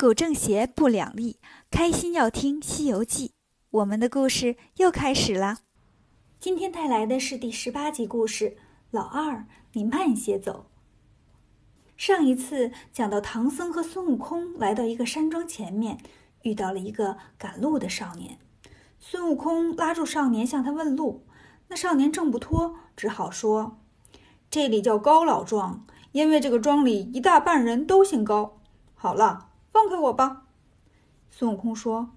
古正邪不两立，开心要听《西游记》。我们的故事又开始了。今天带来的是第十八集故事。老二，你慢些走。上一次讲到，唐僧和孙悟空来到一个山庄前面，遇到了一个赶路的少年。孙悟空拉住少年，向他问路。那少年挣不脱，只好说：“这里叫高老庄，因为这个庄里一大半人都姓高。”好了。放开我吧，孙悟空说：“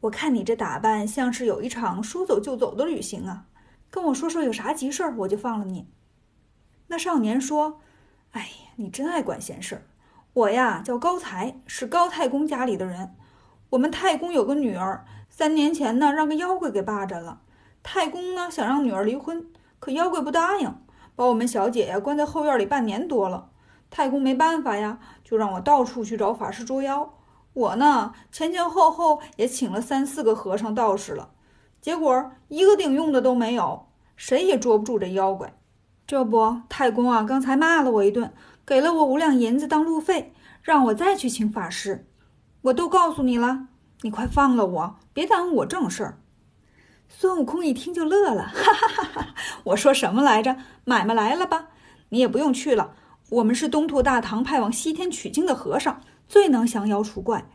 我看你这打扮像是有一场说走就走的旅行啊，跟我说说有啥急事儿，我就放了你。”那少年说：“哎呀，你真爱管闲事儿。我呀叫高才，是高太公家里的人。我们太公有个女儿，三年前呢让个妖怪给霸占了。太公呢想让女儿离婚，可妖怪不答应，把我们小姐呀关在后院里半年多了。”太公没办法呀，就让我到处去找法师捉妖。我呢，前前后后也请了三四个和尚道士了，结果一个顶用的都没有，谁也捉不住这妖怪。这不，太公啊，刚才骂了我一顿，给了我五两银子当路费，让我再去请法师。我都告诉你了，你快放了我，别耽误我正事儿。孙悟空一听就乐了，哈哈哈哈！我说什么来着？买卖来了吧？你也不用去了。我们是东土大唐派往西天取经的和尚，最能降妖除怪。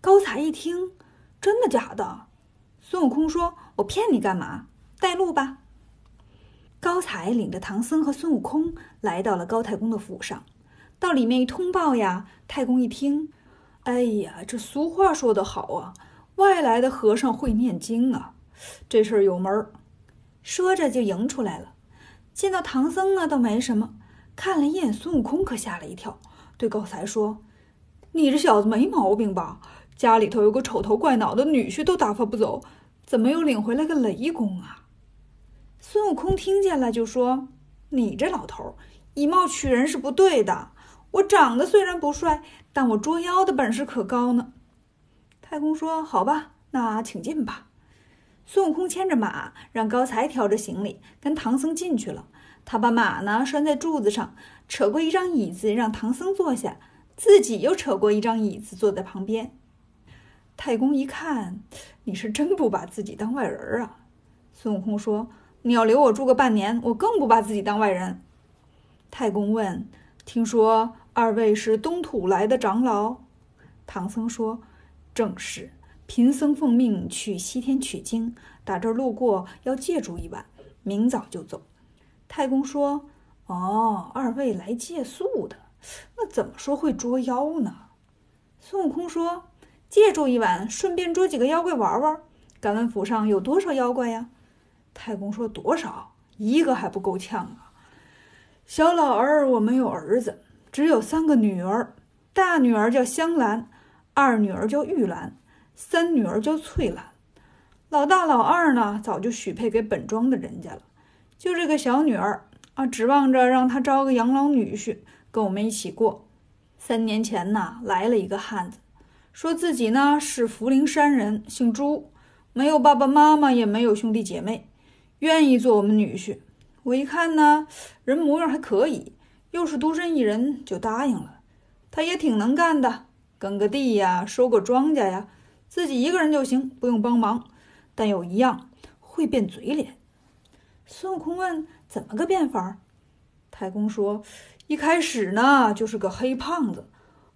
高才一听，真的假的？孙悟空说：“我骗你干嘛？带路吧。”高才领着唐僧和孙悟空来到了高太公的府上，到里面一通报呀，太公一听，哎呀，这俗话说得好啊，外来的和尚会念经啊，这事儿有门儿。说着就迎出来了，见到唐僧呢，倒没什么。看了一眼孙悟空，可吓了一跳，对高才说：“你这小子没毛病吧？家里头有个丑头怪脑的女婿都打发不走，怎么又领回来个雷公啊？”孙悟空听见了，就说：“你这老头以貌取人是不对的。我长得虽然不帅，但我捉妖的本事可高呢。”太公说：“好吧，那请进吧。”孙悟空牵着马，让高才挑着行李，跟唐僧进去了。他把马呢拴在柱子上，扯过一张椅子让唐僧坐下，自己又扯过一张椅子坐在旁边。太公一看，你是真不把自己当外人啊！孙悟空说：“你要留我住个半年，我更不把自己当外人。”太公问：“听说二位是东土来的长老？”唐僧说：“正是，贫僧奉命去西天取经，打这儿路过，要借住一晚，明早就走。”太公说：“哦，二位来借宿的，那怎么说会捉妖呢？”孙悟空说：“借住一晚，顺便捉几个妖怪玩玩。敢问府上有多少妖怪呀？”太公说：“多少？一个还不够呛啊！小老儿我没有儿子，只有三个女儿。大女儿叫香兰，二女儿叫玉兰，三女儿叫翠兰。老大、老二呢，早就许配给本庄的人家了。”就这个小女儿啊，指望着让她招个养老女婿跟我们一起过。三年前呢，来了一个汉子，说自己呢是福陵山人，姓朱，没有爸爸妈妈，也没有兄弟姐妹，愿意做我们女婿。我一看呢，人模样还可以，又是独身一人，就答应了。他也挺能干的，耕个地呀，收个庄稼呀，自己一个人就行，不用帮忙。但有一样，会变嘴脸。孙悟空问：“怎么个变法？”太公说：“一开始呢，就是个黑胖子，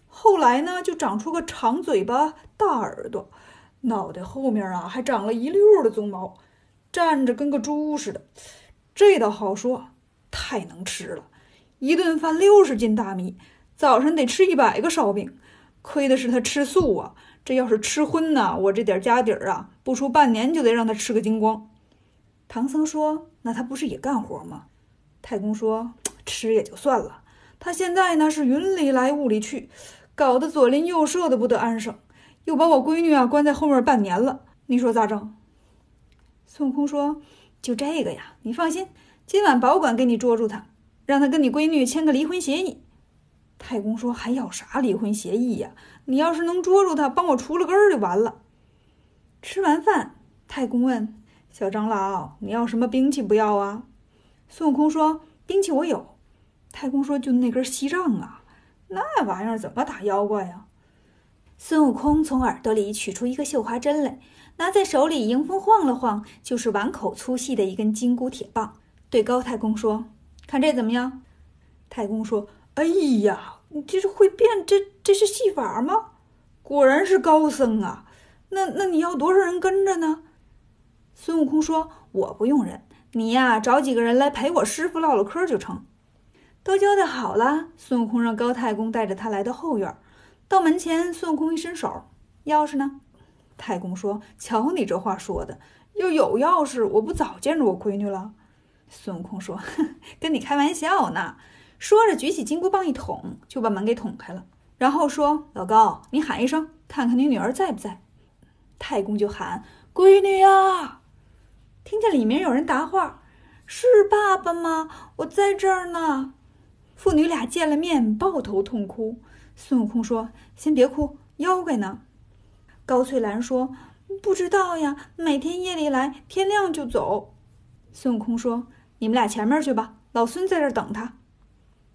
后来呢，就长出个长嘴巴、大耳朵，脑袋后面啊，还长了一溜的鬃毛，站着跟个猪似的。这倒好说，太能吃了，一顿饭六十斤大米，早上得吃一百个烧饼。亏的是他吃素啊，这要是吃荤呢，我这点家底儿啊，不出半年就得让他吃个精光。”唐僧说：“那他不是也干活吗？”太公说：“吃也就算了，他现在呢是云里来雾里去，搞得左邻右舍的不得安生，又把我闺女啊关在后面半年了，你说咋整？”孙悟空说：“就这个呀，你放心，今晚保管给你捉住他，让他跟你闺女签个离婚协议。”太公说：“还要啥离婚协议呀？你要是能捉住他，帮我除了根儿就完了。”吃完饭，太公问。小长老，你要什么兵器？不要啊！孙悟空说：“兵器我有。”太公说：“就那根锡杖啊，那玩意儿怎么打妖怪呀？”孙悟空从耳朵里取出一个绣花针来，拿在手里迎风晃了晃，就是碗口粗细的一根金箍铁棒，对高太公说：“看这怎么样？”太公说：“哎呀，你这是会变，这这是戏法吗？果然是高僧啊！那那你要多少人跟着呢？”孙悟空说：“我不用人，你呀找几个人来陪我师傅唠唠嗑就成。”都交代好了，孙悟空让高太公带着他来到后院。到门前，孙悟空一伸手：“钥匙呢？”太公说：“瞧你这话说的，要有钥匙，我不早见着我闺女了。”孙悟空说：“跟你开玩笑呢。”说着，举起金箍棒一捅，就把门给捅开了。然后说：“老高，你喊一声，看看你女儿在不在。”太公就喊：“闺女呀！”听见里面有人答话：“是爸爸吗？我在这儿呢。”父女俩见了面，抱头痛哭。孙悟空说：“先别哭，妖怪呢？”高翠兰说：“不知道呀，每天夜里来，天亮就走。”孙悟空说：“你们俩前面去吧，老孙在这儿等他。”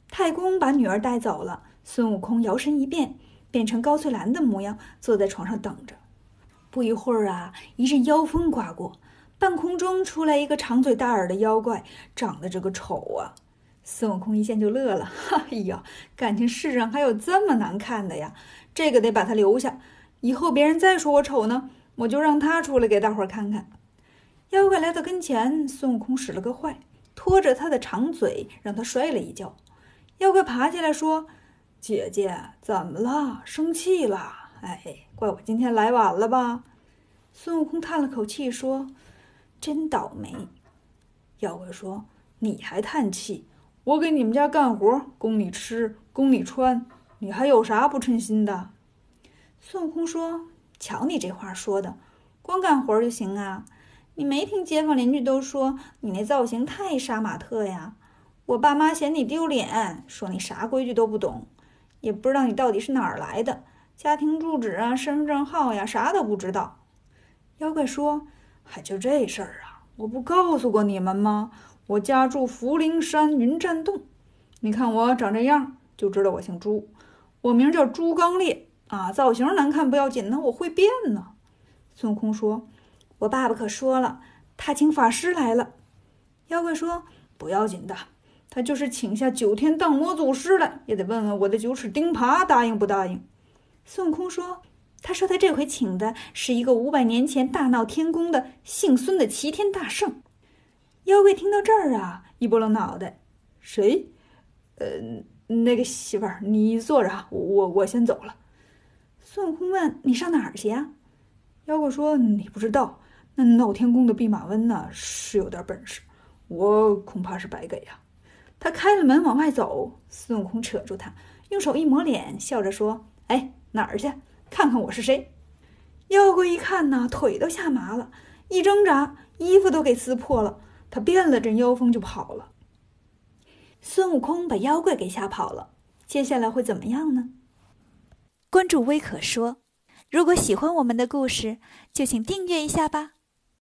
太公把女儿带走了，孙悟空摇身一变，变成高翠兰的模样，坐在床上等着。不一会儿啊，一阵妖风刮过，半空中出来一个长嘴大耳的妖怪，长得这个丑啊！孙悟空一见就乐了，哎呀，感情世上还有这么难看的呀！这个得把他留下，以后别人再说我丑呢，我就让他出来给大伙看看。妖怪来到跟前，孙悟空使了个坏，拖着他的长嘴，让他摔了一跤。妖怪爬起来说：“姐姐怎么了？生气了？哎，怪我今天来晚了吧？”孙悟空叹了口气说：“真倒霉。”妖怪说：“你还叹气？”我给你们家干活，供你吃，供你穿，你还有啥不称心的？孙悟空说：“瞧你这话说的，光干活就行啊？你没听街坊邻居都说你那造型太杀马特呀？我爸妈嫌你丢脸，说你啥规矩都不懂，也不知道你到底是哪儿来的，家庭住址啊、身份证号呀，啥都不知道。”妖怪说：“还就这事儿啊？我不告诉过你们吗？”我家住福陵山云栈洞，你看我长这样就知道我姓朱，我名叫朱刚烈啊。造型难看不要紧那，我会变呢。孙悟空说：“我爸爸可说了，他请法师来了。”妖怪说：“不要紧的，他就是请下九天荡魔祖师来，也得问问我的九齿钉耙答应不答应。”孙悟空说：“他说他这回请的是一个五百年前大闹天宫的姓孙的齐天大圣。”妖怪听到这儿啊，一拨楞脑袋，谁？呃，那个媳妇儿，你坐着，我我先走了。孙悟空问：“你上哪儿去呀？”妖怪说：“你不知道，那闹天宫的弼马温呢，是有点本事，我恐怕是白给呀。”他开了门往外走，孙悟空扯住他，用手一抹脸，笑着说：“哎，哪儿去？看看我是谁？”妖怪一看呢，腿都吓麻了，一挣扎，衣服都给撕破了。他变了阵妖风就跑了。孙悟空把妖怪给吓跑了，接下来会怎么样呢？关注微可说，如果喜欢我们的故事，就请订阅一下吧。